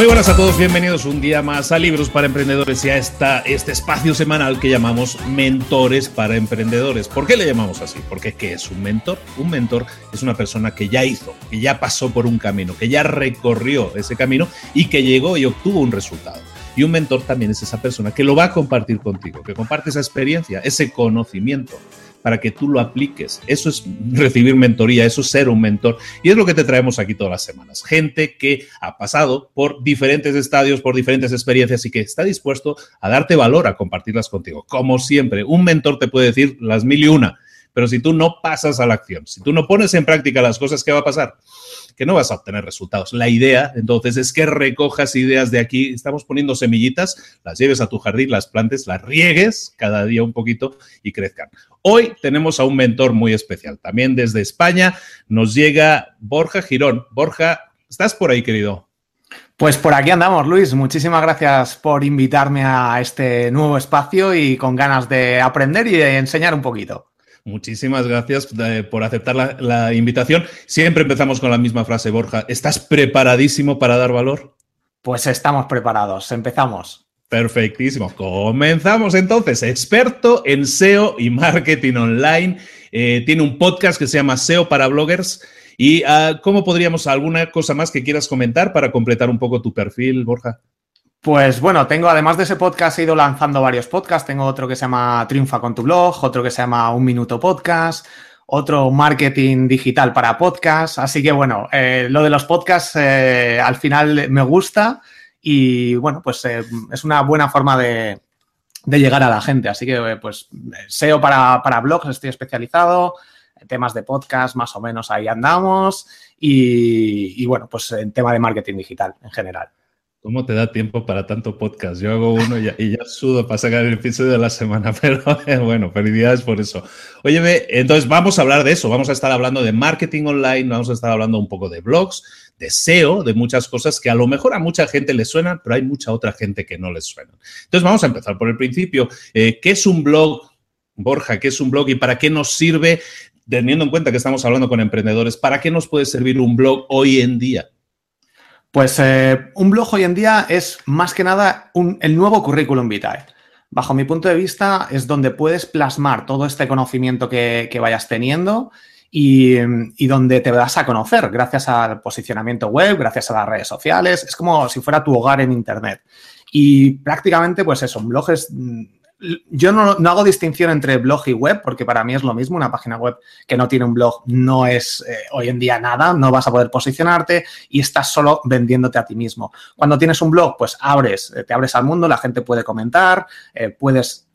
Muy buenas a todos, bienvenidos un día más a Libros para Emprendedores y a este espacio semanal que llamamos Mentores para Emprendedores. ¿Por qué le llamamos así? Porque ¿qué es un mentor? Un mentor es una persona que ya hizo, que ya pasó por un camino, que ya recorrió ese camino y que llegó y obtuvo un resultado. Y un mentor también es esa persona que lo va a compartir contigo, que comparte esa experiencia, ese conocimiento para que tú lo apliques. Eso es recibir mentoría, eso es ser un mentor. Y es lo que te traemos aquí todas las semanas. Gente que ha pasado por diferentes estadios, por diferentes experiencias y que está dispuesto a darte valor, a compartirlas contigo. Como siempre, un mentor te puede decir las mil y una, pero si tú no pasas a la acción, si tú no pones en práctica las cosas, ¿qué va a pasar? Que no vas a obtener resultados. La idea, entonces, es que recojas ideas de aquí. Estamos poniendo semillitas, las lleves a tu jardín, las plantes, las riegues cada día un poquito y crezcan. Hoy tenemos a un mentor muy especial. También desde España nos llega Borja Girón. Borja, ¿estás por ahí, querido? Pues por aquí andamos, Luis. Muchísimas gracias por invitarme a este nuevo espacio y con ganas de aprender y de enseñar un poquito. Muchísimas gracias eh, por aceptar la, invitación. Siempre empezamos con la misma frase, Borja. ¿Estás preparadísimo para dar valor? Pues estamos preparados. Empezamos. Perfectísimo. Comenzamos entonces. Experto en SEO y marketing online. Eh, tiene un podcast que se llama SEO para bloggers. ¿Y ah, cómo podríamos, alguna cosa más que quieras comentar para completar un poco tu perfil, Borja? Pues bueno, tengo, además de ese podcast, he ido lanzando varios podcasts. Tengo otro que se llama Triunfa con tu blog, otro que se llama Un Minuto Podcast, otro Marketing Digital para Podcast. Así que bueno, eh, lo de los podcasts eh, al final me gusta y bueno, pues eh, es una buena forma de, llegar a la gente. Así que pues SEO para, para blogs, estoy especializado, temas de podcast más o menos ahí andamos y, y bueno, pues en tema de marketing digital en general. ¿Cómo te da tiempo para tanto podcast? Yo hago uno y ya, sudo para sacar el episodio de la semana, pero eh, bueno, felicidades por eso. Óyeme, entonces vamos a hablar de eso, vamos a estar hablando de marketing online, vamos a estar hablando un poco de blogs, de SEO, de muchas cosas que a lo mejor a mucha gente le suenan, pero hay mucha otra gente que no les suenan. Entonces vamos a empezar por el principio. Eh, ¿Qué es un blog? Borja, ¿qué es un blog y para qué nos sirve? Teniendo en cuenta que estamos hablando con emprendedores, ¿para qué nos puede servir un blog hoy en día? Pues eh, un blog hoy en día es más que nada el nuevo currículum vitae. Bajo mi punto de vista es donde puedes plasmar todo este conocimiento que, vayas teniendo y, donde te vas a conocer gracias al posicionamiento web, gracias a las redes sociales. Es como si fuera tu hogar en Internet. Y prácticamente, pues eso, un blog es mm, yo no, hago distinción entre blog y web, porque para mí es lo mismo. Una página web que no tiene un blog no es eh, hoy en día nada, no vas a poder posicionarte y estás solo vendiéndote a ti mismo. Cuando tienes un blog, pues abres, eh, te abres al mundo, la gente puede comentar, eh, puedes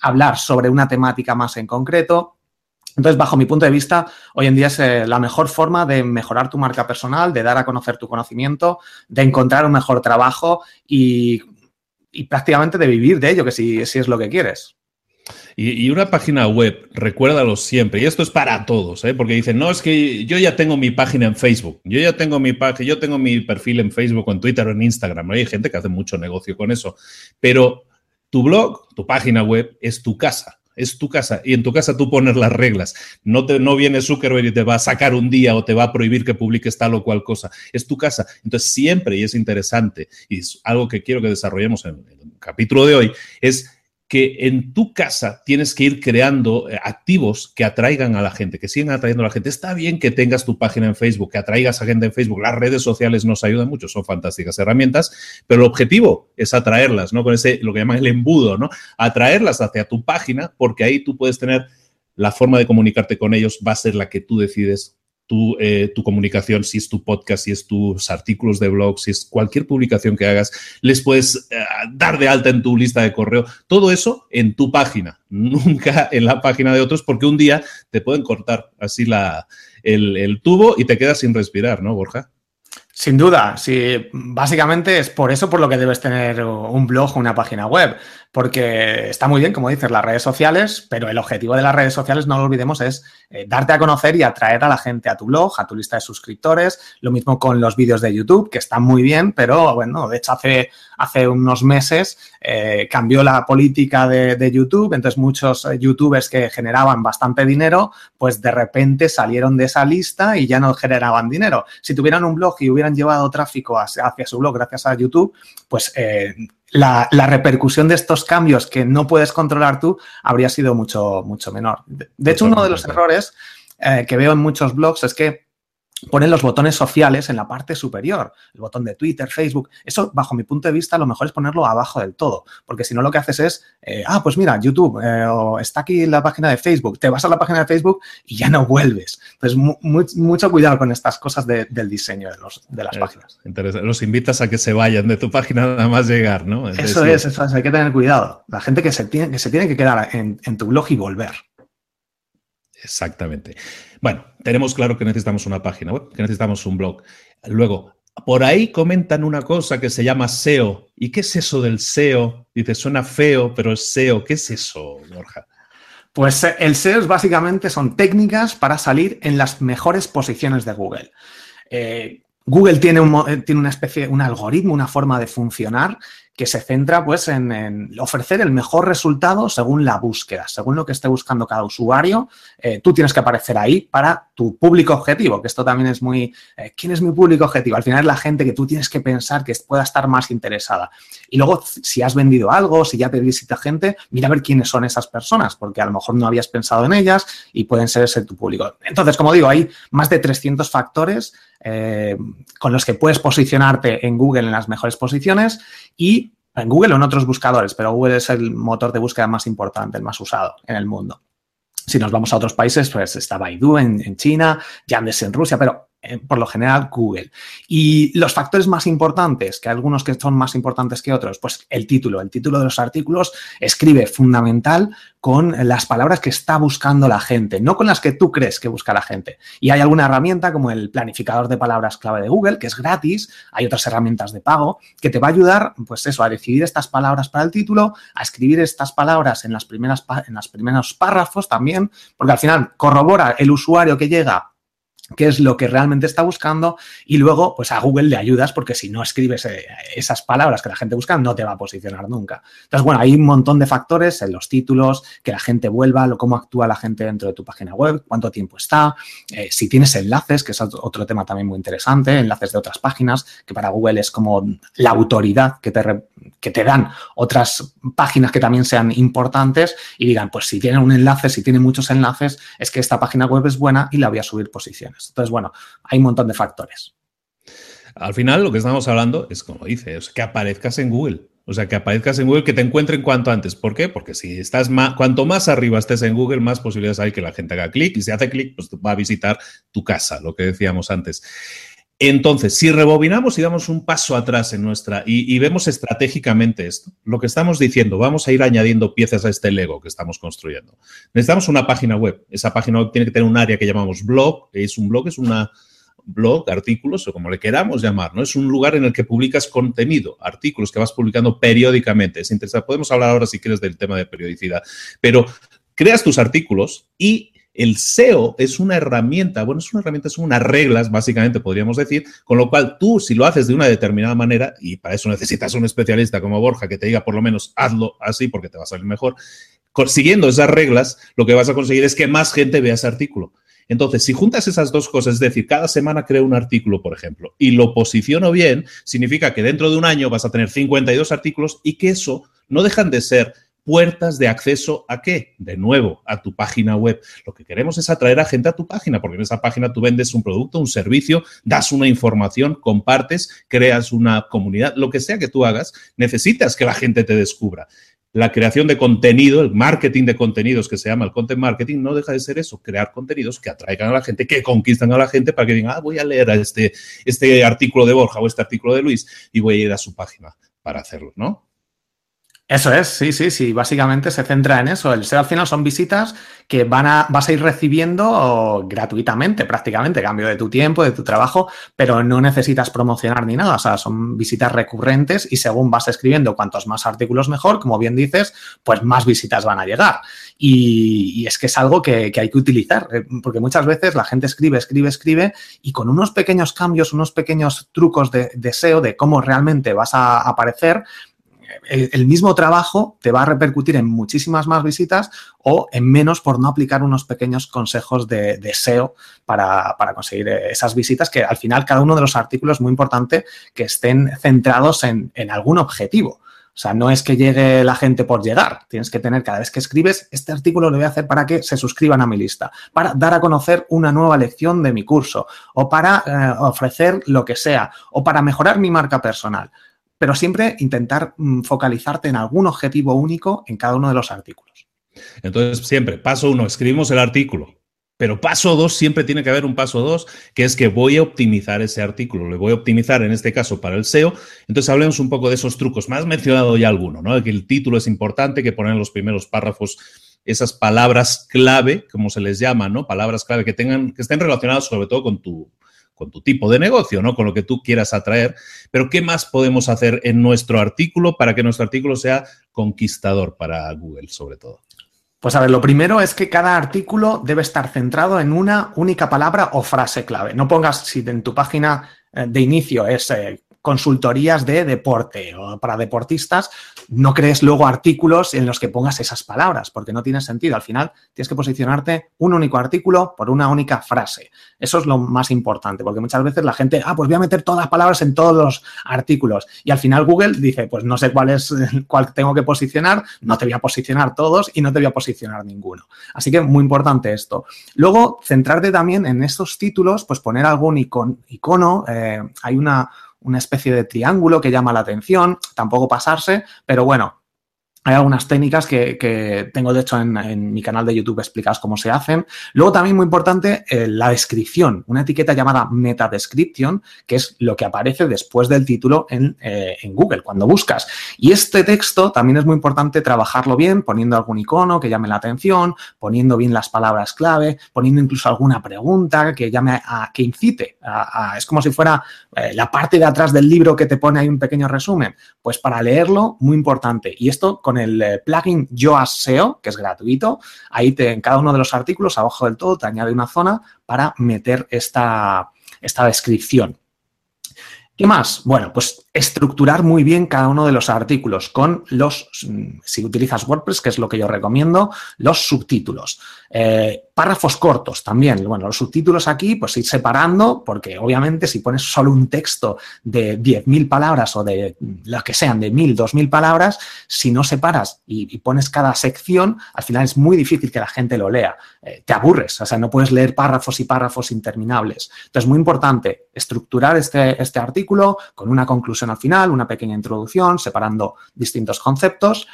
hablar sobre una temática más en concreto. Entonces, bajo mi punto de vista, hoy en día es la mejor forma de mejorar tu marca personal, de dar a conocer tu conocimiento, de encontrar un mejor trabajo y y prácticamente de vivir de ello, que si, si es lo que quieres. Y, una página web, recuérdalo siempre, y esto es para todos, ¿eh? porque dicen, no, es que yo ya tengo mi página en Facebook, yo ya tengo mi página, yo tengo mi perfil en Facebook, en Twitter o en Instagram, hay gente que hace mucho negocio con eso, pero tu blog, tu página web es tu casa es tu casa y en tu casa tú pones las reglas. No, te, no viene Zuckerberg y te va a sacar un día o te va a prohibir que publiques tal o cual cosa. Es tu casa. Entonces siempre, y es interesante, y es algo que quiero que desarrollemos en el capítulo de hoy, es que en tu casa tienes que ir creando eh, activos que atraigan a la gente, que sigan atrayendo a la gente. Está bien que tengas tu página en Facebook, que atraigas a gente en Facebook. Las redes sociales nos ayudan mucho, son fantásticas herramientas, pero el objetivo es atraerlas, ¿no? Con ese, lo que llaman el embudo, ¿no? Atraerlas hacia tu página, porque ahí tú puedes tener la forma de comunicarte con ellos, va a ser la que tú decides eh, tu, comunicación, si es tu podcast, si es tus artículos de blog, si es cualquier publicación que hagas, les puedes eh, dar de alta en tu lista de correo. Todo eso en tu página, nunca en la página de otros, porque un día te pueden cortar así la, el, el tubo y te quedas sin respirar, ¿no, Borja? Sin duda, sí, básicamente es por eso por lo que debes tener un blog o una página web porque está muy bien, como dices, las redes sociales, pero el objetivo de las redes sociales, no lo olvidemos, es eh, darte a conocer y atraer a la gente a tu blog, a tu lista de suscriptores. Lo mismo con los vídeos de YouTube, que están muy bien, pero bueno, de hecho hace, hace unos meses eh, cambió la política de, YouTube, entonces muchos eh, youtubers que generaban bastante dinero, pues de repente salieron de esa lista y ya no generaban dinero. Si tuvieran un blog y hubieran llevado tráfico hacia, hacia su blog gracias a YouTube, pues la, repercusión de estos cambios que no puedes controlar tú habría sido mucho, mucho menor. De, hecho, uno de los errores eh, que veo en muchos blogs es que ponen los botones sociales en la parte superior, el botón de Twitter, Facebook. Eso, bajo mi punto de vista, lo mejor es ponerlo abajo del todo, porque si no lo que haces es, eh, ah, pues mira, YouTube, eh, o está aquí la página de Facebook, te vas a la página de Facebook y ya no vuelves. Entonces, mucho cuidado con estas cosas del diseño de, los, de las páginas. Los invitas a que se vayan de tu página nada más llegar, ¿no? eso es, eso es, hay que tener cuidado. La gente que se tiene que, se tiene que quedar en, en tu blog y volver. Exactamente. Bueno, tenemos claro que necesitamos una página web, que necesitamos un blog. Luego, por ahí comentan una cosa que se llama SEO. ¿Y qué es eso del SEO? Dice, suena feo, pero es SEO. ¿Qué es eso, Borja? Pues eh, el SEO básicamente son técnicas para salir en las mejores posiciones de Google. Eh, Google tiene, un, eh, tiene una especie, un algoritmo, una forma de funcionar que se centra pues en, ofrecer el mejor resultado según la búsqueda, según lo que esté buscando cada usuario. Eh, tú tienes que aparecer ahí para tu público objetivo, que esto también es muy... Eh, ¿Quién es mi público objetivo? Al final es la gente que tú tienes que pensar que pueda estar más interesada. Y luego, si has vendido algo, si ya te visita gente, mira a ver quiénes son esas personas, porque a lo mejor no habías pensado en ellas y pueden ser ese tu público. Entonces, como digo, hay más de 300 factores eh, con los que puedes posicionarte en Google en las mejores posiciones y en Google o en otros buscadores, pero Google es el motor de búsqueda más importante, el más usado en el mundo. Si nos vamos a otros países, pues está Baidu en, China, Yandex en Rusia, pero eh, por lo general Google. Y los factores más importantes, que algunos que son más importantes que otros, pues el título. El título de los artículos escribe fundamental con las palabras que está buscando la gente, no con las que tú crees que busca la gente. Y hay alguna herramienta como el planificador de palabras clave de Google, que es gratis, hay otras herramientas de pago, que te va a ayudar, pues eso, a decidir estas palabras para el título, a escribir estas palabras en las primeras en los primeros párrafos también, porque al final corrobora el usuario que llega qué es lo que realmente está buscando y luego pues a Google le ayudas porque si no escribes eh, esas palabras que la gente busca no te va a posicionar nunca. Entonces, bueno, hay un montón de factores en los títulos, que la gente vuelva, cómo actúa la gente dentro de tu página web, cuánto tiempo está, eh, si tienes enlaces, que es otro tema también muy interesante, enlaces de otras páginas, que para Google es como la autoridad que te, que te dan otras páginas que también sean importantes y digan, pues si tiene un enlace, si tiene muchos enlaces, es que esta página web es buena y la voy a subir posiciones. Entonces, bueno, hay un montón de factores. Al final, lo que estamos hablando es, como dice, que aparezcas en Google. O sea, que aparezcas en Google, que te encuentren cuanto antes. ¿Por qué? Porque si estás más, cuanto más arriba estés en Google, más posibilidades hay que la gente haga clic y si hace clic, pues va a visitar tu casa, lo que decíamos antes. Entonces, si rebobinamos y damos un paso atrás en nuestra y, vemos estratégicamente esto, lo que estamos diciendo, vamos a ir añadiendo piezas a este Lego que estamos construyendo. Necesitamos una página web. Esa página web tiene que tener un área que llamamos blog. Es un blog, es una blog, artículos o como le queramos llamar, ¿no? Es un lugar en el que publicas contenido, artículos que vas publicando periódicamente. Es interesante. Podemos hablar ahora si quieres del tema de periodicidad, pero creas tus artículos y el SEO es una herramienta, bueno, es una herramienta, son unas reglas, básicamente podríamos decir, con lo cual tú, si lo haces de una determinada manera, y para eso necesitas un especialista como Borja que te diga por lo menos hazlo así porque te va a salir mejor, siguiendo esas reglas, lo que vas a conseguir es que más gente vea ese artículo. Entonces, si juntas esas dos cosas, es decir, cada semana creo un artículo, por ejemplo, y lo posiciono bien, significa que dentro de un año vas a tener 52 artículos y que eso no dejan de ser puertas de acceso a qué? De nuevo, a tu página web. Lo que queremos es atraer a gente a tu página, porque en esa página tú vendes un producto, un servicio, das una información, compartes, creas una comunidad, lo que sea que tú hagas, necesitas que la gente te descubra la creación de contenido, el marketing de contenidos que se llama el content marketing, no deja de ser eso, crear contenidos que atraigan a la gente, que conquistan a la gente para que digan, ah, voy a leer este, este artículo de Borja o este artículo de Luis y voy a ir a su página para hacerlo, ¿no? Eso es, sí, sí, sí. Básicamente se centra en eso. El SEO al final son visitas que van a, vas a ir recibiendo gratuitamente, prácticamente, cambio de tu tiempo, de tu trabajo, pero no necesitas promocionar ni nada. O sea, son visitas recurrentes y según vas escribiendo cuantos más artículos mejor, como bien dices, pues más visitas van a llegar. Y, es que es algo que, hay que utilizar, eh, porque muchas veces la gente escribe, escribe, escribe y con unos pequeños cambios, unos pequeños trucos de, de SEO, de cómo realmente vas a aparecer, el, mismo trabajo te va a repercutir en muchísimas más visitas o en menos por no aplicar unos pequeños consejos de, SEO para, conseguir esas visitas, que al final cada uno de los artículos es muy importante que estén centrados en, algún objetivo. O sea, no es que llegue la gente por llegar. Tienes que tener cada vez que escribes, este artículo lo voy a hacer para que se suscriban a mi lista, para dar a conocer una nueva lección de mi curso, o para eh, ofrecer lo que sea, o para mejorar mi marca personal pero siempre intentar mm, focalizarte en algún objetivo único en cada uno de los artículos. Entonces, siempre, paso uno, escribimos el artículo, pero paso dos, siempre tiene que haber un paso dos, que es que voy a optimizar ese artículo, le voy a optimizar en este caso para el SEO. Entonces, hablemos un poco de esos trucos. Más mencionado ya alguno, ¿no? Que el título es importante, que poner en los primeros párrafos esas palabras clave, como se les llama, ¿no? Palabras clave que tengan, que estén relacionadas sobre todo con tu, con tu tipo de negocio, ¿no? Con lo que tú quieras atraer. Pero, ¿qué más podemos hacer en nuestro artículo para que nuestro artículo sea conquistador para Google, sobre todo? Pues a ver, lo primero es que cada artículo debe estar centrado en una única palabra o frase clave. No pongas, si en tu página eh, de inicio es eh, consultorías de deporte o para deportistas, no crees luego artículos en los que pongas esas palabras, porque no tiene sentido. Al final tienes que posicionarte un único artículo por una única frase. Eso es lo más importante, porque muchas veces la gente, ah, pues voy a meter todas las palabras en todos los artículos. Y al final Google dice, pues no sé cuál es cuál tengo que posicionar, no te voy a posicionar todos y no te voy a posicionar ninguno. Así que muy importante esto. Luego, centrarte también en estos títulos, pues poner algún icono. Eh, hay una una especie de triángulo que llama la atención, tampoco pasarse, pero bueno, hay algunas técnicas que, tengo, de hecho, en, mi canal de YouTube explicadas cómo se hacen. Luego, también muy importante, eh, la descripción, una etiqueta llamada meta description, que es lo que aparece después del título en, eh, en, Google, cuando buscas. Y este texto también es muy importante trabajarlo bien, poniendo algún icono que llame la atención, poniendo bien las palabras clave, poniendo incluso alguna pregunta que llame a, que incite. Es como si fuera eh, la parte de atrás del libro que te pone ahí un pequeño resumen. Pues para leerlo, muy importante. Y esto con el eh, plugin Yoast SEO, que es gratuito. Ahí te, en cada uno de los artículos, abajo del todo, te añade una zona para meter esta, esta descripción. ¿Qué más? Bueno, pues estructurar muy bien cada uno de los artículos con los, si utilizas WordPress, que es lo que yo recomiendo, los subtítulos. Eh, Párrafos cortos también. Bueno, los subtítulos aquí, pues ir separando, porque obviamente si pones solo un texto de 10.000 palabras o de lo que sean, de 1.000, 2.000 palabras, si no separas y, pones cada sección, al final es muy difícil que la gente lo lea. Eh, te aburres, o sea, no puedes leer párrafos y párrafos interminables. Entonces, muy importante estructurar este, este artículo con una conclusión al final, una pequeña introducción, separando distintos conceptos.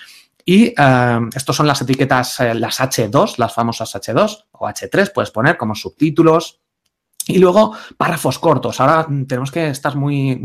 Y eh, estos son las etiquetas, eh, las H2, las famosas H2 o H3, puedes poner como subtítulos, y luego, párrafos cortos. Ahora tenemos que estar muy,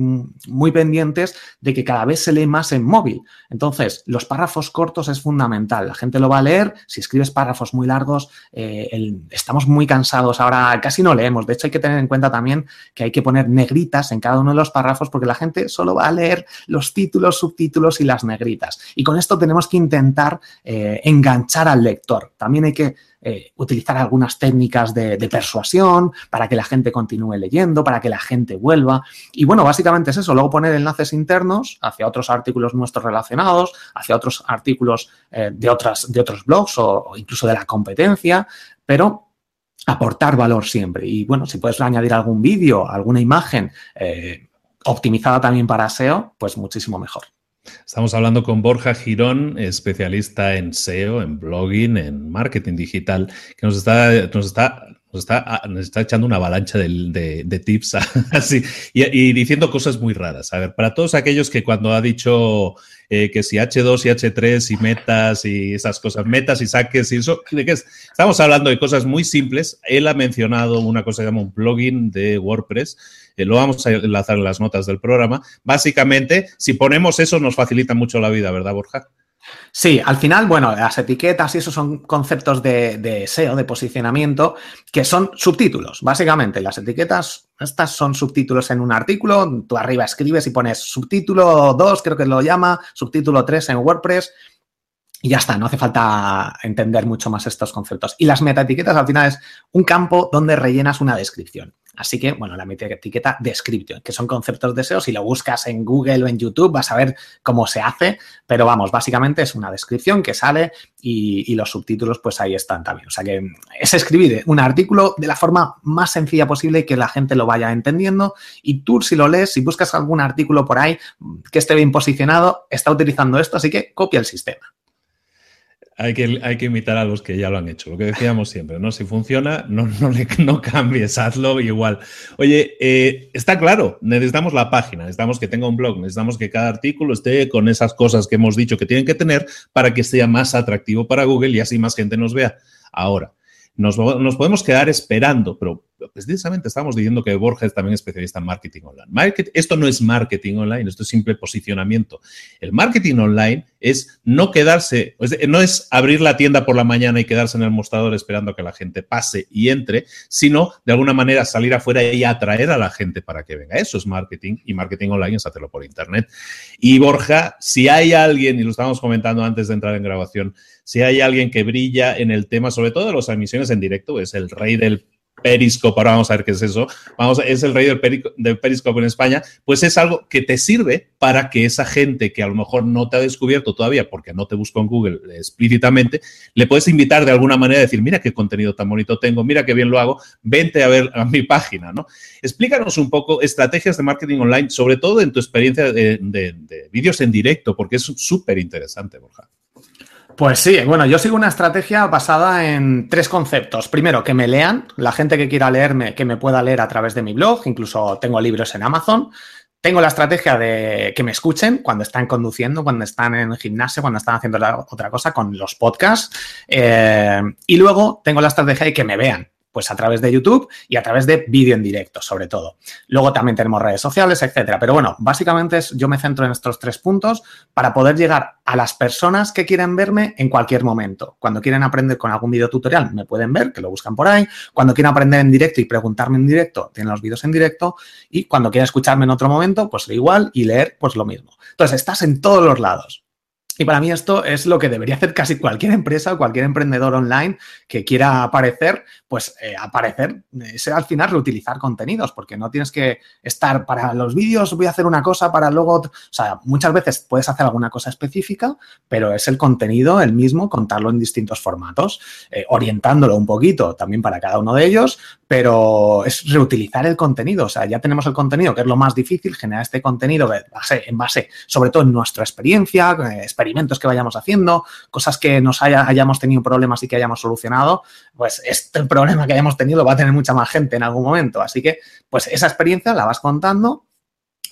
muy pendientes de que cada vez se lee más en móvil. Entonces, los párrafos cortos es fundamental. La gente lo va a leer. Si escribes párrafos muy largos, eh, estamos muy cansados. Ahora casi no leemos. De hecho, hay que tener en cuenta también que hay que poner negritas en cada uno de los párrafos porque la gente solo va a leer los títulos, subtítulos y las negritas. Y con esto tenemos que intentar eh, enganchar al lector. También hay que eh, utilizar algunas técnicas de, persuasión para que la gente continúe leyendo, para que la gente vuelva. Y bueno, básicamente es eso, luego poner enlaces internos hacia otros artículos nuestros relacionados, hacia otros artículos eh, de, otras, de otros blogs o, incluso de la competencia, pero aportar valor siempre. Y bueno, si puedes añadir algún vídeo, alguna imagen eh, optimizada también para SEO, pues muchísimo mejor. Estamos hablando con Borja Girón, especialista en SEO, en blogging, en marketing digital, que nos está, nos está, nos está, nos está echando una avalancha de, de, tips así y, diciendo cosas muy raras. A ver, para todos aquellos que cuando ha dicho eh, que si H2 y H3 y metas y esas cosas, metas y saques y eso, ¿de qué es? Estamos hablando de cosas muy simples. Él ha mencionado una cosa que se llama un plugin de WordPress eh, lo vamos a enlazar en las notas del programa. Básicamente, si ponemos eso, nos facilita mucho la vida, ¿verdad, Borja? Sí, al final, bueno, las etiquetas y esos son conceptos de, SEO, de posicionamiento, que son subtítulos, básicamente. Las etiquetas, estas son subtítulos en un artículo, tú arriba escribes y pones subtítulo 2, creo que lo llama, subtítulo 3 en WordPress, y ya está, no hace falta entender mucho más estos conceptos. Y las metaetiquetas al final es un campo donde rellenas una descripción. Así que, bueno, la etiqueta description, que son conceptos de SEO. Si lo buscas en Google o en YouTube, vas a ver cómo se hace. Pero vamos, básicamente es una descripción que sale y, los subtítulos, pues ahí están también. O sea que es escribir un artículo de la forma más sencilla posible y que la gente lo vaya entendiendo. Y tú, si lo lees, si buscas algún artículo por ahí que esté bien posicionado, está utilizando esto, así que copia el sistema. Hay que, hay que imitar a los que ya lo han hecho. Lo que decíamos siempre, ¿no? Si funciona, no, no, no cambies, hazlo igual. Oye, eh, está claro, necesitamos la página, necesitamos que tenga un blog, necesitamos que cada artículo esté con esas cosas que hemos dicho que tienen que tener para que sea más atractivo para Google y así más gente nos vea. Ahora, nos, nos podemos quedar esperando, pero precisamente estamos diciendo que Borja es también especialista en marketing online. esto no es marketing online, esto es simple posicionamiento. El marketing online es no quedarse, no es abrir la tienda por la mañana y quedarse en el mostrador esperando a que la gente pase y entre, sino de alguna manera salir afuera y atraer a la gente para que venga. Eso es marketing y marketing online es hacerlo por internet. Y Borja, si hay alguien, y lo estábamos comentando antes de entrar en grabación, si hay alguien que brilla en el tema, sobre todo de las emisiones en directo, es el rey del Periscope, ahora vamos a ver qué es eso, vamos, es el rey del, Periscope en España, pues es algo que te sirve para que esa gente que a lo mejor no te ha descubierto todavía porque no te busco en Google explícitamente, le puedes invitar de alguna manera a decir, mira qué contenido tan bonito tengo, mira qué bien lo hago, vente a ver a mi página, ¿no? Explícanos un poco estrategias de marketing online, sobre todo en tu experiencia de, de vídeos en directo, porque es súper interesante, Borja. Pues sí, bueno, yo sigo una estrategia basada en tres conceptos. Primero, que me lean, la gente que quiera leerme, que me pueda leer a través de mi blog, incluso tengo libros en Amazon. Tengo la estrategia de que me escuchen cuando están conduciendo, cuando están en el gimnasio, cuando están haciendo otra cosa con los podcasts. Eh, y luego tengo la estrategia de que me vean. Pues a través de YouTube y a través de vídeo en directo, sobre todo. Luego también tenemos redes sociales, etcétera. Pero bueno, básicamente yo me centro en estos tres puntos para poder llegar a las personas que quieren verme en cualquier momento. Cuando quieren aprender con algún video tutorial, me pueden ver, que lo buscan por ahí. Cuando quieren aprender en directo y preguntarme en directo, tienen los vídeos en directo. Y cuando quieran escucharme en otro momento, pues igual y leer, pues lo mismo. Entonces, estás en todos los lados. Y para mí esto es lo que debería hacer casi cualquier empresa o cualquier emprendedor online que quiera aparecer, pues eh, aparecer, es al final reutilizar contenidos, porque no tienes que estar para los vídeos, voy a hacer una cosa para luego, o sea, muchas veces puedes hacer alguna cosa específica, pero es el contenido el mismo, contarlo en distintos formatos, eh, orientándolo un poquito también para cada uno de ellos, pero es reutilizar el contenido, o sea, ya tenemos el contenido, que es lo más difícil, generar este contenido en base, sobre todo en nuestra experiencia, eh, experimentos que vayamos haciendo, cosas que nos hayamos tenido problemas y que hayamos solucionado, pues este problema que hayamos tenido va a tener mucha más gente en algún momento. Así que, pues esa experiencia la vas contando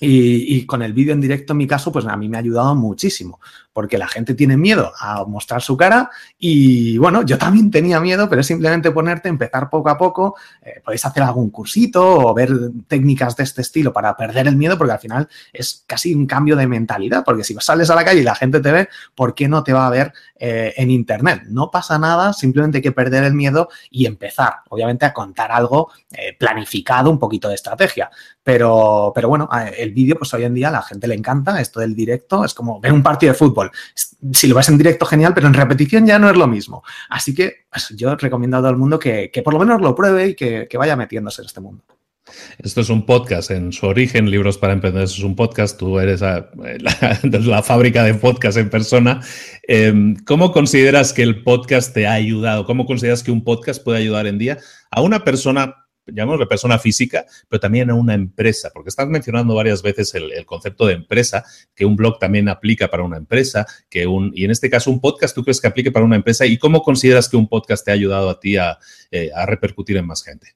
y, con el vídeo en directo, en mi caso, pues a mí me ha ayudado muchísimo, porque la gente tiene miedo a mostrar su cara y bueno, yo también tenía miedo, pero es simplemente ponerte, empezar poco a poco, eh, podéis hacer algún cursito o ver técnicas de este estilo para perder el miedo, porque al final es casi un cambio de mentalidad, porque si sales a la calle y la gente te ve, ¿por qué no te va a ver eh, en Internet? No pasa nada, simplemente hay que perder el miedo y empezar, obviamente, a contar algo eh, planificado, un poquito de estrategia, pero, pero bueno, el vídeo, pues hoy en día a la gente le encanta esto del directo, es como ver un partido de fútbol. Si lo ves en directo, genial, pero en repetición ya no es lo mismo. Así que pues, yo recomiendo a todo el mundo que, por lo menos lo pruebe y que, vaya metiéndose en este mundo. Esto es un podcast en su origen, Libros para Emprendedores es un podcast, tú eres la, fábrica de podcast en persona. Em, ¿Cómo consideras que el podcast te ha ayudado? ¿Cómo consideras que un podcast puede ayudar en día a una persona de persona física, pero también a una empresa, porque estás mencionando varias veces el, concepto de empresa, que un blog también aplica para una empresa, que un, y en este caso un podcast, ¿tú crees que aplique para una empresa? ¿Y cómo consideras que un podcast te ha ayudado a ti a, eh, repercutir en más gente?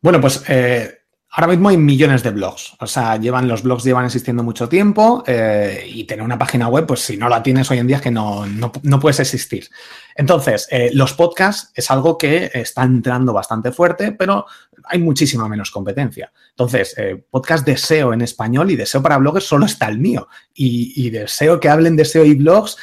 Bueno, pues eh, Ahora mismo hay millones de blogs, o sea, llevan los blogs llevan existiendo mucho tiempo eh, y tener una página web, pues si no la tienes hoy en día es que no, no, puedes existir. Entonces, los podcasts es algo que está entrando bastante fuerte, pero hay muchísima menos competencia. Entonces, eh, podcast de SEO en español y de SEO para bloggers solo está el mío. Y, y de SEO que hablen de SEO y blogs,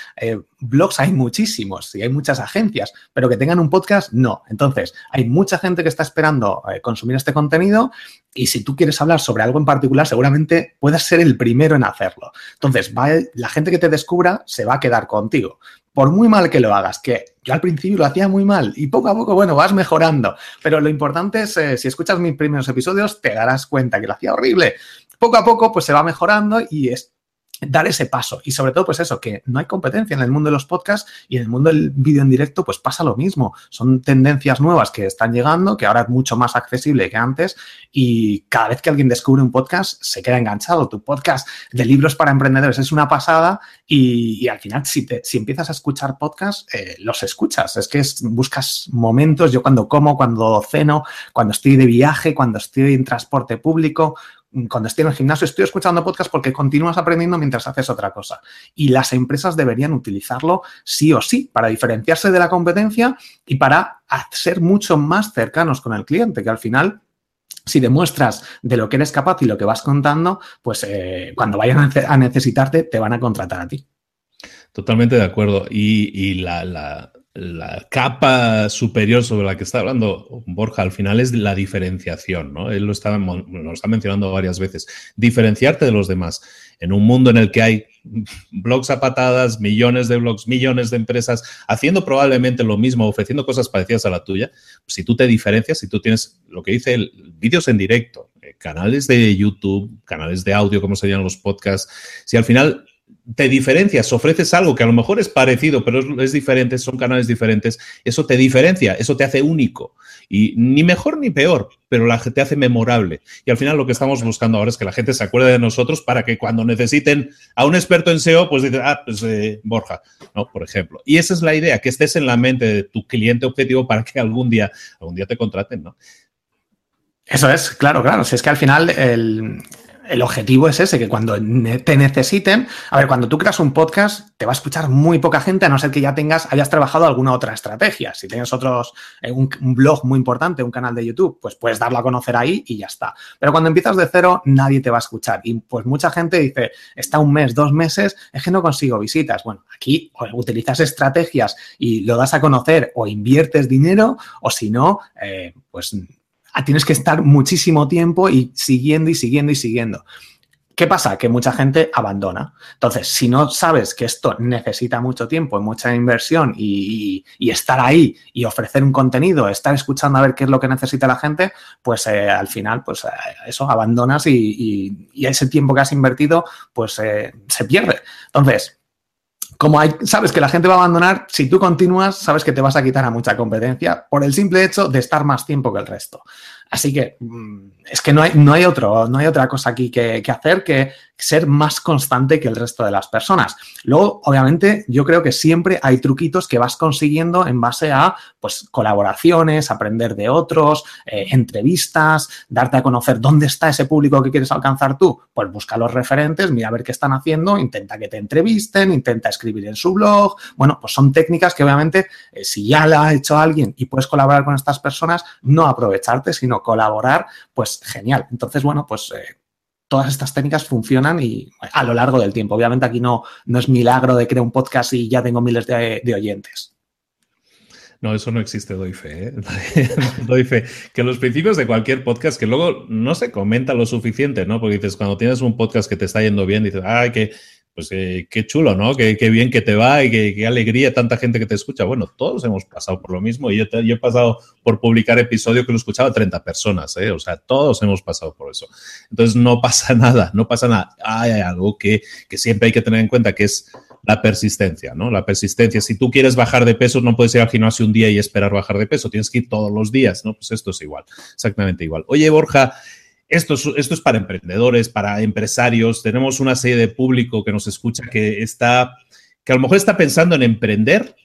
blogs hay muchísimos y hay muchas agencias, pero que tengan un podcast, no. Entonces, hay mucha gente que está esperando consumir este contenido y si tú quieres hablar sobre algo en particular, seguramente puedas ser el primero en hacerlo. Entonces, la gente que te descubra se va a quedar contigo. Por muy mal que lo hagas, que yo al principio lo hacía muy mal y poco a poco, bueno, vas mejorando. Pero lo importante es, eh, si escuchas mis primeros episodios, te darás cuenta que lo hacía horrible. Poco a poco, pues se va mejorando y es dar ese paso. Y sobre todo, pues eso, que no hay competencia en el mundo de los podcasts y en el mundo del vídeo en directo, pues pasa lo mismo. Son tendencias nuevas que están llegando, que ahora es mucho más accesible que antes y cada vez que alguien descubre un podcast se queda enganchado. Tu podcast de libros para emprendedores es una pasada y, al final si, te, si empiezas a escuchar podcasts, eh, los escuchas. Es que buscas momentos, yo cuando como, cuando ceno, cuando estoy de viaje, cuando estoy en transporte público, cuando estoy en el gimnasio, estoy escuchando podcast porque continúas aprendiendo mientras haces otra cosa. Y las empresas deberían utilizarlo sí o sí para diferenciarse de la competencia y para ser mucho más cercanos con el cliente, que al final si demuestras de lo que eres capaz y lo que vas contando, pues eh, cuando vayan a necesitarte, te van a contratar a ti. Totalmente de acuerdo. Y, la, la capa superior sobre la que está hablando Borja al final es la diferenciación, ¿no? Él lo está, está mencionando varias veces. Diferenciarte de los demás. En un mundo en el que hay blogs a patadas, millones de blogs, millones de empresas haciendo probablemente lo mismo, ofreciendo cosas parecidas a la tuya, si tú te diferencias, si tú tienes lo que dice vídeos en directo, eh, canales de YouTube, canales de audio, como serían los podcasts, si al final te diferencias, ofreces algo que a lo mejor es parecido, pero es, diferente, son canales diferentes, eso te diferencia, eso te hace único. Y ni mejor ni peor, pero la, te hace memorable. Y al final lo que estamos buscando ahora es que la gente se acuerde de nosotros para que cuando necesiten a un experto en SEO, pues dicen, ah, pues eh, Borja, ¿no? Por ejemplo. Y esa es la idea, que estés en la mente de tu cliente objetivo para que algún día, algún día te contraten, ¿no? Eso es, claro, claro. Si es que al final el, el objetivo es ese, que cuando te necesiten, a ver, cuando tú creas un podcast, te va a escuchar muy poca gente, a no ser que ya tengas, hayas trabajado alguna otra estrategia. Si tienes otros, eh, un, blog muy importante, un canal de YouTube, pues puedes darlo a conocer ahí y ya está. Pero cuando empiezas de cero, nadie te va a escuchar. Y pues mucha gente dice, está un mes, dos meses, es que no consigo visitas. Bueno, aquí utilizas estrategias y lo das a conocer o inviertes dinero o si no, eh, pues tienes que estar muchísimo tiempo y siguiendo y siguiendo y siguiendo. ¿Qué pasa? Que mucha gente abandona. Entonces, si no sabes que esto necesita mucho tiempo y mucha inversión y, estar ahí y ofrecer un contenido, estar escuchando a ver qué es lo que necesita la gente, pues eh, al final, pues eh, eso, abandonas y, ese tiempo que has invertido, pues eh, se pierde. Entonces, como hay, sabes que la gente va a abandonar, si tú continúas, sabes que te vas a quitar a mucha competencia por el simple hecho de estar más tiempo que el resto. Así que mm, es que no hay, no hay, otro, no hay otra cosa aquí que, hacer que ser más constante que el resto de las personas. Luego, obviamente, yo creo que siempre hay truquitos que vas consiguiendo en base a pues, colaboraciones, aprender de otros, eh, entrevistas, darte a conocer dónde está ese público que quieres alcanzar tú. Pues busca los referentes, mira a ver qué están haciendo, intenta que te entrevisten, intenta escribir en su blog. Bueno, pues son técnicas que obviamente, eh, si ya la ha hecho alguien y puedes colaborar con estas personas, no aprovecharte, sino colaborar, pues genial. Entonces, bueno, pues eh, todas estas técnicas funcionan y a lo largo del tiempo. Obviamente aquí no, no es milagro de crear un podcast y ya tengo miles de, oyentes. No, eso no existe, doy fe. ¿eh? doy fe. Que los principios de cualquier podcast, que luego no se comenta lo suficiente, ¿no? Porque dices, cuando tienes un podcast que te está yendo bien, dices, ay, que pues eh, qué chulo, ¿no? Qué, bien que te va y qué, alegría tanta gente que te escucha. Bueno, todos hemos pasado por lo mismo y yo, he pasado por publicar episodio que lo escuchaba 30 personas, ¿eh? O sea, todos hemos pasado por eso. Entonces, no pasa nada, no pasa nada. Hay algo que, que siempre hay que tener en cuenta, que es la persistencia, ¿no? La persistencia. Si tú quieres bajar de peso, no puedes ir al gimnasio un día y esperar bajar de peso, tienes que ir todos los días, ¿no? Pues esto es igual, exactamente igual. Oye, Borja, esto es, para emprendedores, para empresarios. Tenemos una serie de público que nos escucha que está, que a lo mejor está pensando en emprender,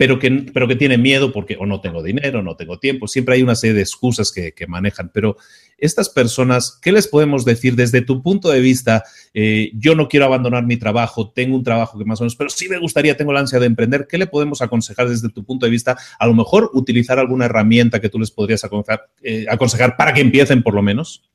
pero que, pero que tiene miedo porque o no tengo dinero, no tengo tiempo. Siempre hay una serie de excusas que, manejan. Pero estas personas, ¿qué les podemos decir desde tu punto de vista? Eh, yo no quiero abandonar mi trabajo, tengo un trabajo que más o menos, pero sí me gustaría, tengo la ansia de emprender. ¿Qué le podemos aconsejar desde tu punto de vista? A lo mejor utilizar alguna herramienta que tú les podrías aconsejar, eh, aconsejar para que empiecen por lo menos.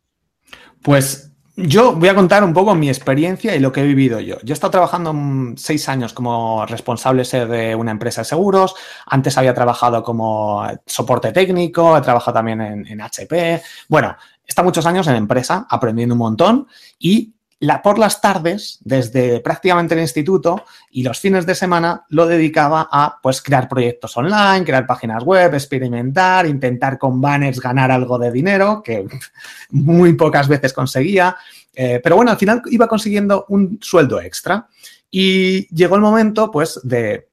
Pues yo voy a contar un poco mi experiencia y lo que he vivido yo. Yo he estado trabajando seis años como responsable de una empresa de seguros. Antes había trabajado como soporte técnico, he trabajado también en, HP. Bueno, estado muchos años en empresa aprendiendo un montón y por las tardes, desde prácticamente el instituto y los fines de semana, lo dedicaba a pues, crear proyectos online, crear páginas web, experimentar, intentar con banners ganar algo de dinero, que muy pocas veces conseguía. Eh, pero bueno, al final iba consiguiendo un sueldo extra. Y llegó el momento, pues, de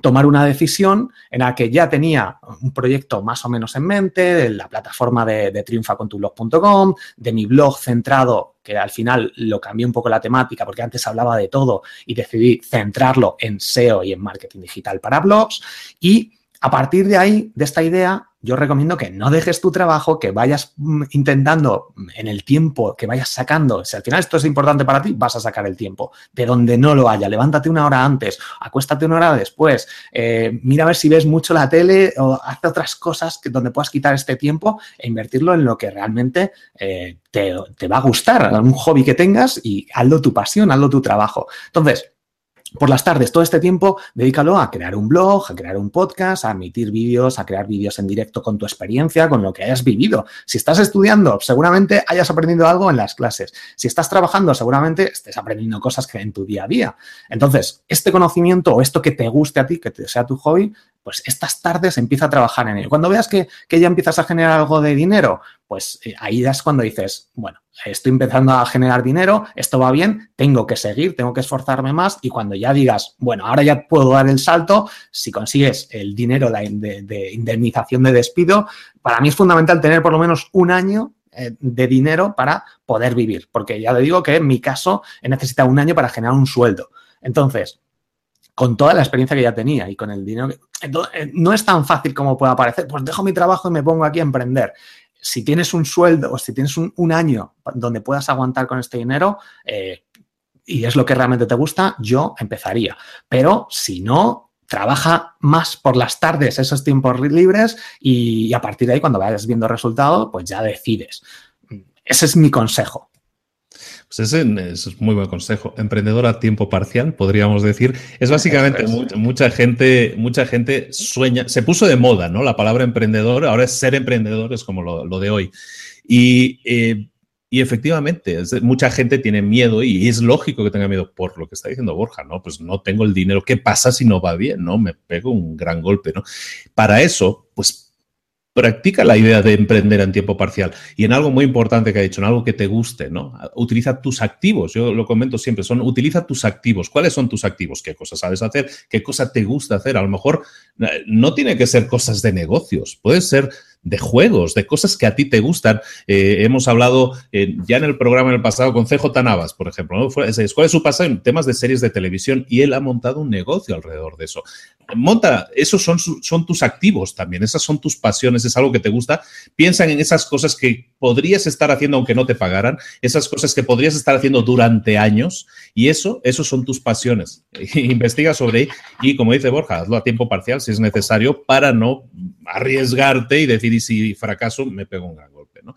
tomar una decisión en la que ya tenía un proyecto más o menos en mente, de la plataforma de, de triunfacontublog.com, de mi blog centrado, al final lo cambié un poco la temática porque antes hablaba de todo y decidí centrarlo en SEO y en marketing digital para blogs y a partir de ahí, de esta idea, yo recomiendo que no dejes tu trabajo, que vayas mm, intentando en el tiempo que vayas sacando. Si al final esto es importante para ti, vas a sacar el tiempo. De donde no lo haya, levántate una hora antes, acuéstate una hora después, eh, mira a ver si ves mucho la tele o haz otras cosas que, donde puedas quitar este tiempo e invertirlo en lo que realmente eh, te, te va a gustar, un hobby que tengas y hazlo tu pasión, hazlo tu trabajo. Entonces, por las tardes, todo este tiempo, dedícalo a crear un blog, a crear un podcast, a emitir vídeos, a crear vídeos en directo con tu experiencia, con lo que hayas vivido. Si estás estudiando, seguramente hayas aprendido algo en las clases. Si estás trabajando, seguramente estés aprendiendo cosas que en tu día a día. Entonces, este conocimiento o esto que te guste a ti, que sea tu hobby, pues estas tardes empieza a trabajar en ello. Cuando veas que, ya empiezas a generar algo de dinero, pues eh, ahí es cuando dices, bueno, estoy empezando a generar dinero, esto va bien, tengo que seguir, tengo que esforzarme más y cuando ya digas, bueno, ahora ya puedo dar el salto, si consigues el dinero de, indemnización de despido, para mí es fundamental tener por lo menos un año eh, de dinero para poder vivir, porque ya le digo que en mi caso he necesitado un año para generar un sueldo. Entonces, con toda la experiencia que ya tenía y con el dinero que... Eh, no es tan fácil como pueda parecer, pues dejo mi trabajo y me pongo aquí a emprender si tienes un sueldo o si tienes un, año donde puedas aguantar con este dinero eh, y es lo que realmente te gusta, yo empezaría. Pero si no, trabaja más por las tardes, esos tiempos libres y, a partir de ahí, cuando vayas viendo resultados, pues ya decides. Ese es mi consejo. Pues ese, es muy buen consejo. Emprendedor a tiempo parcial, podríamos decir. Es básicamente mucha, gente, mucha gente sueña, se puso de moda, ¿no? La palabra emprendedor, ahora es ser emprendedor, es como lo, de hoy. Y eh, Y efectivamente, mucha gente tiene miedo y es lógico que tenga miedo por lo que está diciendo Borja, ¿no? Pues no tengo el dinero, ¿qué pasa si no va bien? ¿No? Me pego un gran golpe, ¿no? Para eso, pues practica la idea de emprender en tiempo parcial y en algo muy importante que ha dicho, en algo que te guste, ¿no? Utiliza tus activos, yo lo comento siempre, son utiliza tus activos. ¿Cuáles son tus activos? ¿Qué cosas sabes hacer? ¿Qué cosa te gusta hacer? A lo mejor eh, no tiene que ser cosas de negocios, puede ser de juegos, de cosas que a ti te gustan. Eh, hemos hablado eh, ya en el programa en el pasado con CJ Navas, por ejemplo. ¿cuál es su pasado en temas de series de televisión? Y él ha montado un negocio alrededor de eso. Monta, esos son, son tus activos también, esas son tus pasiones, es algo que te gusta. Piensa en esas cosas que podrías estar haciendo aunque no te pagaran, esas cosas que podrías estar haciendo durante años y eso, esos son tus pasiones. Investiga sobre y como dice Borja, hazlo a tiempo parcial si es necesario para no arriesgarte y decir, y si fracaso, me pego un gran golpe. ¿no?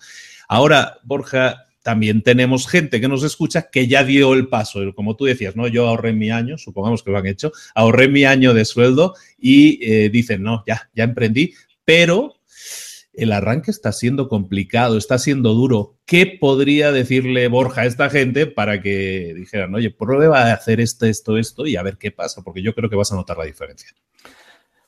Ahora, Borja, también tenemos gente que nos escucha que ya dio el paso. Como tú decías, ¿no? Yo ahorré mi año, supongamos que lo han hecho, ahorré mi año de sueldo y eh, dicen, no, ya, ya emprendí, pero el arranque está siendo complicado, está siendo duro. ¿Qué podría decirle Borja a esta gente para que dijeran, oye, prueba de hacer esto, esto, esto y a ver qué pasa? Porque yo creo que vas a notar la diferencia.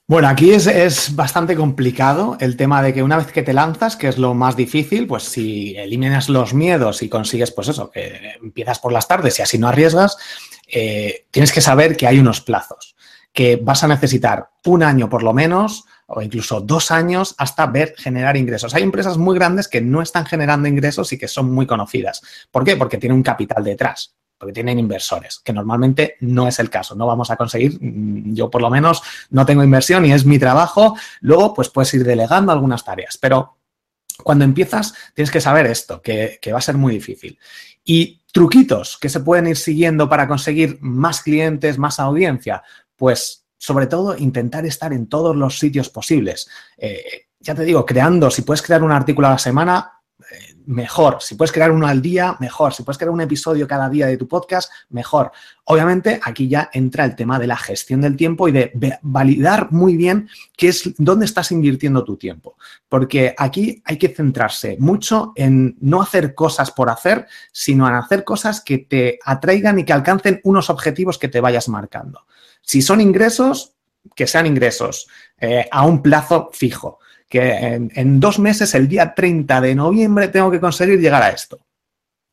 Bueno, aquí es, bastante complicado el tema de que una vez que te lanzas, que es lo más difícil, pues si eliminas los miedos y consigues, pues eso, que empiezas por las tardes y así no arriesgas, eh, tienes que saber que hay unos plazos, que vas a necesitar un año por lo menos o incluso dos años hasta ver generar ingresos. Hay empresas muy grandes que no están generando ingresos y que son muy conocidas. ¿Por qué? Porque tienen un capital detrás porque tienen inversores, que normalmente no es el caso. No vamos a conseguir, mm, yo por lo menos no tengo inversión y es mi trabajo. Luego, pues puedes ir delegando algunas tareas, pero cuando empiezas tienes que saber esto, que, va a ser muy difícil. Y truquitos que se pueden ir siguiendo para conseguir más clientes, más audiencia, pues sobre todo intentar estar en todos los sitios posibles. Eh, ya te digo, creando, si puedes crear un artículo a la semana, mejor. Si puedes crear uno al día, mejor. Si puedes crear un episodio cada día de tu podcast, mejor. Obviamente, aquí ya entra el tema de la gestión del tiempo y de validar muy bien qué es, dónde estás invirtiendo tu tiempo. Porque aquí hay que centrarse mucho en no hacer cosas por hacer, sino en hacer cosas que te atraigan y que alcancen unos objetivos que te vayas marcando. Si son ingresos, que sean ingresos eh, a un plazo fijo que en, dos meses, el día 30 de noviembre, tengo que conseguir llegar a esto.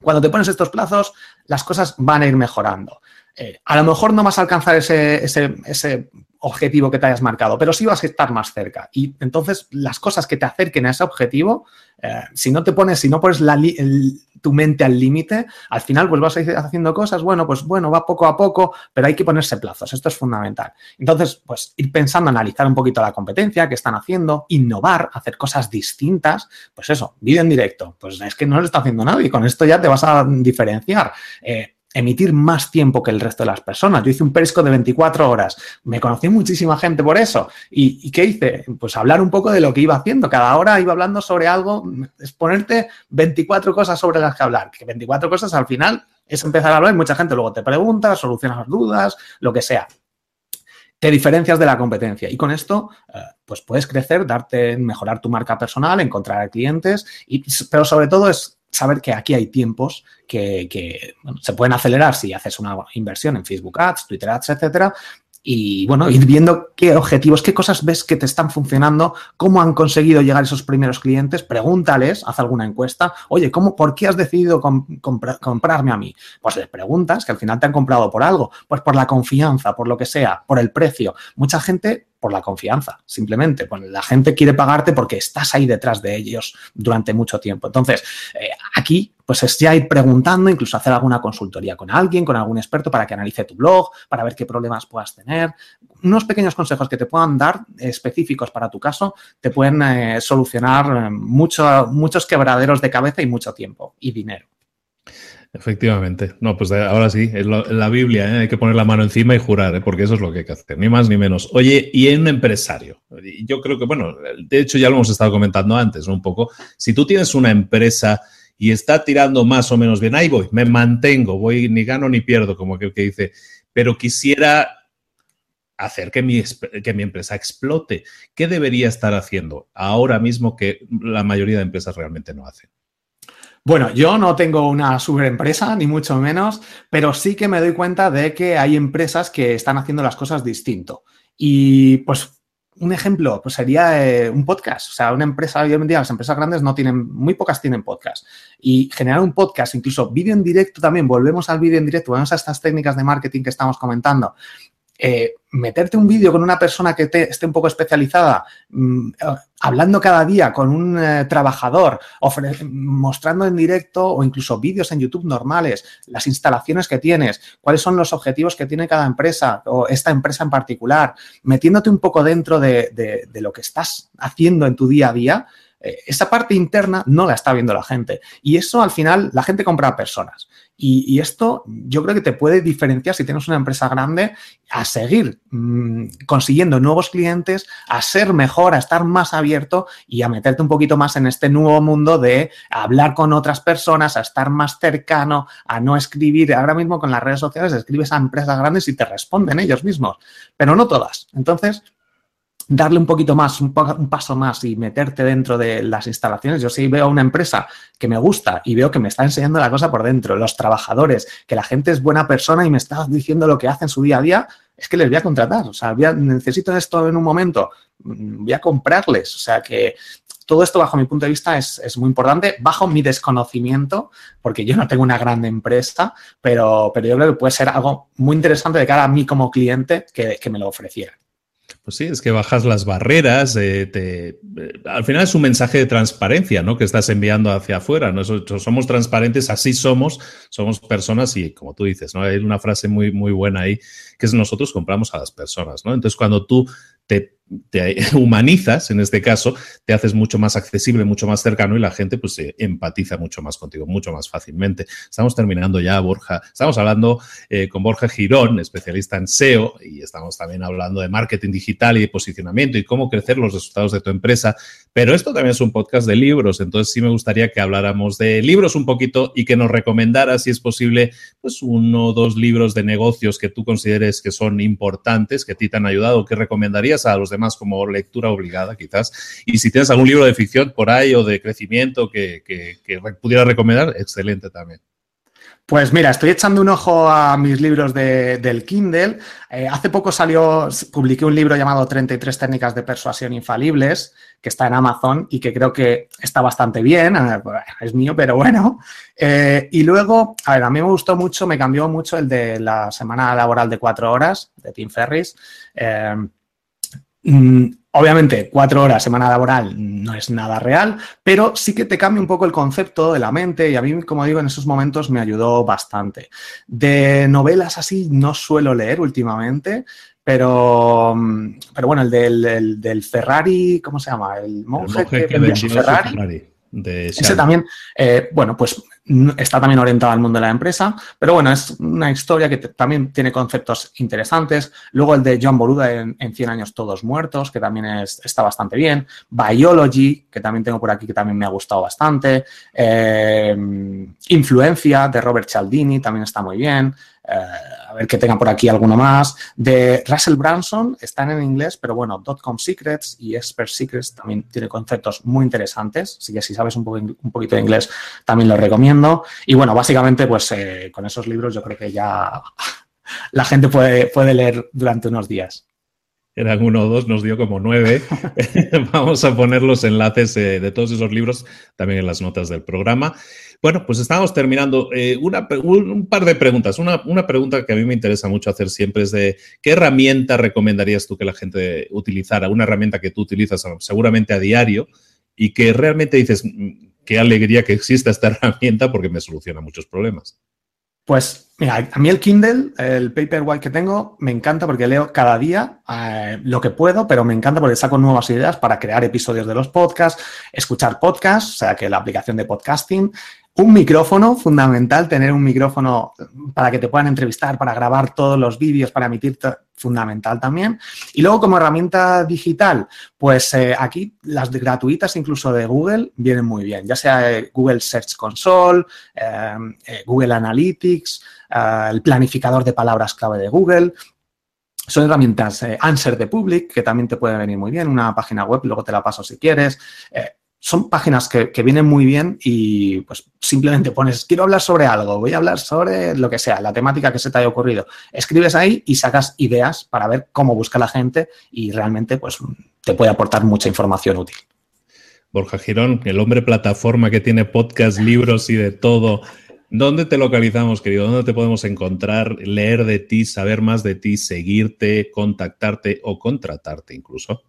Cuando te pones estos plazos, las cosas van a ir mejorando. Eh, a lo mejor no vas a alcanzar ese, ese, objetivo que te hayas marcado, pero sí vas a estar más cerca. Y entonces las cosas que te acerquen a ese objetivo, eh, si no te pones, si no pones tu mente al límite, al final pues vas a ir haciendo cosas, bueno, pues bueno, va poco a poco, pero hay que ponerse plazos, esto es fundamental. Entonces, pues ir pensando, analizar un poquito la competencia, qué están haciendo, innovar, hacer cosas distintas, pues eso, vídeo en directo, pues es que no lo está haciendo nadie, con esto ya te vas a diferenciar. Eh, emitir más tiempo que el resto de las personas. Yo hice un perisco de 24 horas. Me conocí muchísima gente por eso. ¿Y, qué hice? Pues hablar un poco de lo que iba haciendo. Cada hora iba hablando sobre algo, exponerte 24 cosas sobre las que hablar. Que 24 cosas al final es empezar a hablar y mucha gente luego te pregunta, solucionas las dudas, lo que sea. Te diferencias de la competencia y con esto eh, pues puedes crecer, darte, mejorar tu marca personal, encontrar clientes, y, pero sobre todo es saber que aquí hay tiempos que, se pueden acelerar si haces una inversión en Facebook Ads, Twitter Ads, etcétera, y bueno, ir viendo qué objetivos, qué cosas ves que te están funcionando, cómo han conseguido llegar esos primeros clientes, pregúntales, haz alguna encuesta, oye, ¿cómo, ¿por qué has decidido comprarme a mí? Pues les preguntas que al final te han comprado por algo, pues por la confianza, por lo que sea, por el precio. Mucha gente por la confianza, simplemente. Pues la gente quiere pagarte porque estás ahí detrás de ellos durante mucho tiempo. Entonces, eh, aquí, pues es ya ir preguntando, incluso hacer alguna consultoría con alguien, con algún experto para que analice tu blog, para ver qué problemas puedas tener. Unos pequeños consejos que te puedan dar específicos para tu caso te pueden eh, solucionar eh, muchos quebraderos de cabeza y mucho tiempo y dinero. Efectivamente. No, pues ahora sí, es la Biblia, ¿eh? hay que poner la mano encima y jurar, ¿eh? porque eso es lo que hay que hacer, ni más ni menos. Oye, y en un empresario, yo creo que, bueno, de hecho ya lo hemos estado comentando antes, Un poco, si tú tienes una empresa y está tirando más o menos bien, ahí voy, me mantengo, voy ni gano ni pierdo, como aquel que dice, pero quisiera hacer que mi, que mi empresa explote. ¿Qué debería estar haciendo ahora mismo que la mayoría de empresas realmente no hacen? Bueno, yo no tengo una super empresa, ni mucho menos, pero sí que me doy cuenta de que hay empresas que están haciendo las cosas distinto. Y pues un ejemplo pues sería eh, un podcast. O sea, una empresa, hoy en día las empresas grandes no tienen, muy pocas tienen podcast. Y generar un podcast, incluso vídeo en directo también, volvemos al vídeo en directo, volvemos a estas técnicas de marketing que estamos comentando. Eh, meterte un vídeo con una persona que esté un poco especializada, mm, eh, hablando cada día con un eh, trabajador, mostrando en directo o incluso vídeos en YouTube normales, las instalaciones que tienes, cuáles son los objetivos que tiene cada empresa o esta empresa en particular, metiéndote un poco dentro de lo que estás haciendo en tu día a día, esa parte interna no la está viendo la gente. Y eso al final, la gente compra personas. Y, esto yo creo que te puede diferenciar si tienes una empresa grande a seguir mm, consiguiendo nuevos clientes, a ser mejor, a estar más abierto y a meterte un poquito más en este nuevo mundo de hablar con otras personas, a estar más cercano, a no escribir. Ahora mismo con las redes sociales escribes a empresas grandes y te responden ellos mismos, pero no todas. Entonces, darle un poquito más, un, paso más y meterte dentro de las instalaciones. Yo sí veo una empresa que me gusta y veo que me está enseñando la cosa por dentro, los trabajadores, que la gente es buena persona y me está diciendo lo que hace en su día a día, es que les voy a contratar. O sea, necesito esto en un momento, mm, voy a comprarles. O sea que todo esto, bajo mi punto de vista, es, muy importante, bajo mi desconocimiento, porque yo no tengo una gran empresa, pero, pero yo creo que puede ser algo muy interesante de cara a mí como cliente que, que me lo ofreciera. Pues sí, es que bajas las barreras, eh, eh, al final es un mensaje de transparencia, ¿no? Que estás enviando hacia afuera, ¿no? somos transparentes, así somos, somos personas y como tú dices, ¿no? Hay una frase muy, muy buena ahí, que es nosotros compramos a las personas, ¿no? Entonces, cuando tú te te humanizas, en este caso, te haces mucho más accesible, mucho más cercano y la gente pues se empatiza mucho más contigo, mucho más fácilmente. Estamos terminando ya, Borja. Estamos hablando eh, con Borja Girón, especialista en SEO, y estamos también hablando de marketing digital y de posicionamiento y cómo crecer los resultados de tu empresa. Pero esto también es un podcast de libros, entonces sí me gustaría que habláramos de libros un poquito y que nos recomendaras, si es posible, pues uno o dos libros de negocios que tú consideres que son importantes, que a ti te han ayudado, que recomendarías a los demás más como lectura obligada, quizás. Y si tienes algún libro de ficción por ahí o de crecimiento que, pudiera recomendar, excelente también. Pues mira, estoy echando un ojo a mis libros del Kindle. Eh, hace poco salió, publiqué un libro llamado 33 técnicas de persuasión infalibles, que está en Amazon y que creo que está bastante bien. Es mío, pero bueno. Eh, y luego, a ver, a mí me gustó mucho, me cambió mucho el de la semana laboral de cuatro horas de Tim Ferris. Eh, obviamente, cuatro horas semana laboral no es nada real, pero sí que te cambia un poco el concepto de la mente y a mí, como digo, en esos momentos me ayudó bastante. De novelas así no suelo leer últimamente, pero, mm, pero bueno, el del, Ferrari, ¿cómo se llama? El monje, que, Ferrari. Ese también, eh, bueno, pues está también orientado al mundo de la empresa, pero bueno, es una historia que también tiene conceptos interesantes. Luego el de John Boluda en, 100 años todos muertos, que también está bastante bien. Biology, que también tengo por aquí, que también me ha gustado bastante. Eh, Influencia, de Robert Cialdini, también está muy bien. Eh, a ver que tengan por aquí alguno más. De Russell Branson, están en inglés, pero bueno, Dotcom Secrets y Expert Secrets también tiene conceptos muy interesantes. Así que si sabes un, un poquito de inglés, también lo recomiendo. Y bueno, básicamente, pues eh, con esos libros yo creo que ya la gente puede, puede leer durante unos días eran uno o dos, nos dio como nueve. Vamos a poner los enlaces eh, de todos esos libros también en las notas del programa. Bueno, pues estamos terminando. Eh, una, un, par de preguntas. Una, una, pregunta que a mí me interesa mucho hacer siempre es de ¿qué herramienta recomendarías tú que la gente utilizara? Una herramienta que tú utilizas seguramente a diario y que realmente dices, mm, qué alegría que exista esta herramienta porque me soluciona muchos problemas. Pues mira, a mí el Kindle, el Paperwhite que tengo, me encanta porque leo cada día eh, lo que puedo, pero me encanta porque saco nuevas ideas para crear episodios de los podcasts, escuchar podcasts, o sea que la aplicación de podcasting, un micrófono, fundamental tener un micrófono para que te puedan entrevistar, para grabar todos los vídeos, para emitir fundamental también. Y luego como herramienta digital, pues eh, aquí las gratuitas incluso de Google vienen muy bien, ya sea eh, Google Search Console, eh, Google Analytics, el planificador de palabras clave de Google. Son herramientas Answer the Public, que también te puede venir muy bien, una página web, luego te la paso si quieres. Son páginas que, vienen muy bien y pues simplemente pones, quiero hablar sobre algo, voy a hablar sobre lo que sea, la temática que se te haya ocurrido. Escribes ahí y sacas ideas para ver cómo busca la gente y realmente pues te puede aportar mucha información útil. Borja Girón, el hombre plataforma que tiene podcast, libros y de todo. ¿Dónde te localizamos, querido? ¿Dónde te podemos encontrar, leer de ti, saber más de ti, seguirte, contactarte o contratarte incluso?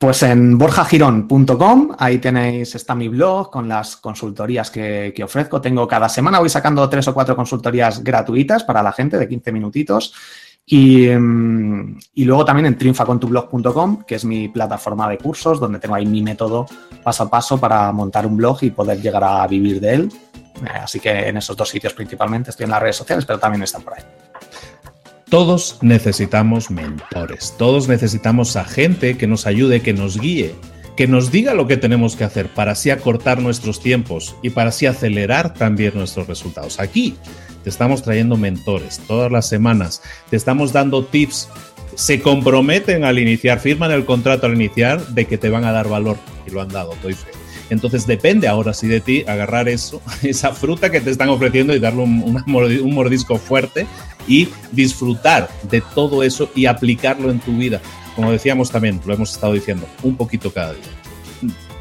Pues en borjagirón.com, ahí tenéis, está mi blog con las consultorías que, ofrezco. Tengo cada semana, voy sacando tres o cuatro consultorías gratuitas para la gente de 15 minutitos. Y, mm, y luego también en triunfacontublog.com, que es mi plataforma de cursos, donde tengo ahí mi método paso a paso para montar un blog y poder llegar a vivir de él. Eh, así que en esos dos sitios principalmente estoy en las redes sociales, pero también están por ahí. Todos necesitamos mentores, todos necesitamos a gente que nos ayude, que nos guíe, que nos diga lo que tenemos que hacer para así acortar nuestros tiempos y para así acelerar también nuestros resultados. Aquí te estamos trayendo mentores todas las semanas, te estamos dando tips, se comprometen al iniciar, firman el contrato al iniciar de que te van a dar valor y lo han dado, doy fe. Entonces depende ahora sí de ti agarrar eso, esa fruta que te están ofreciendo y darle un mordisco fuerte y disfrutar de todo eso y aplicarlo en tu vida. Como decíamos también, lo hemos estado diciendo, un poquito cada día.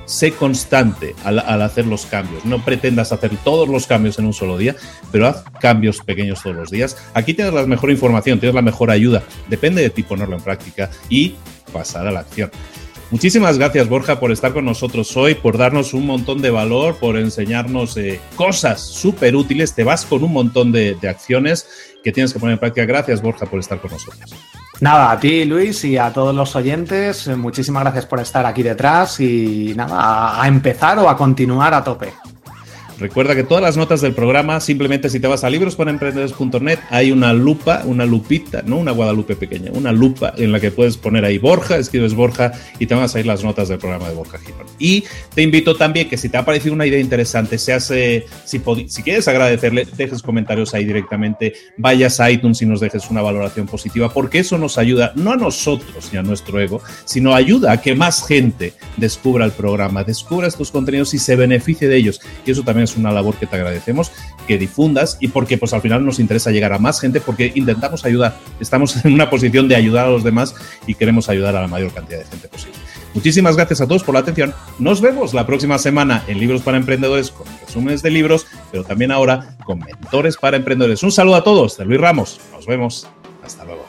Sé constante al, hacer los cambios. No pretendas hacer todos los cambios en un solo día, pero haz cambios pequeños todos los días. Aquí tienes la mejor información, tienes la mejor ayuda. Depende de ti ponerlo en práctica y pasar a la acción. Muchísimas gracias, Borja, por estar con nosotros hoy, por darnos un montón de valor, por enseñarnos eh, cosas súper útiles. Te vas con un montón de, acciones que tienes que poner en práctica. Gracias, Borja, por estar con nosotros. Nada, a ti, Luis, y a todos los oyentes, eh, muchísimas gracias por estar aquí detrás y nada, a empezar o a continuar a tope. Recuerda que todas las notas del programa, simplemente si te vas a librosparaemprendedores.net, hay una lupa, una lupita, no una Guadalupe pequeña, una lupa en la que puedes poner ahí Borja, escribes Borja y te van a salir las notas del programa de Borja Girón. Y te invito también que si te ha parecido una idea interesante, se hace, si, si quieres agradecerle, dejes comentarios ahí directamente, vayas a iTunes y nos dejes una valoración positiva, porque eso nos ayuda, no a nosotros ni a nuestro ego, sino ayuda a que más gente descubra el programa, descubra estos contenidos y se beneficie de ellos. Y eso también es una labor que te agradecemos, que difundas y porque pues al final nos interesa llegar a más gente porque intentamos ayudar, estamos en una posición de ayudar a los demás y queremos ayudar a la mayor cantidad de gente posible. Muchísimas gracias a todos por la atención. Nos vemos la próxima semana en Libros para Emprendedores con resúmenes de libros, pero también ahora con mentores para emprendedores. Un saludo a todos de Luis Ramos. Nos vemos. Hasta luego.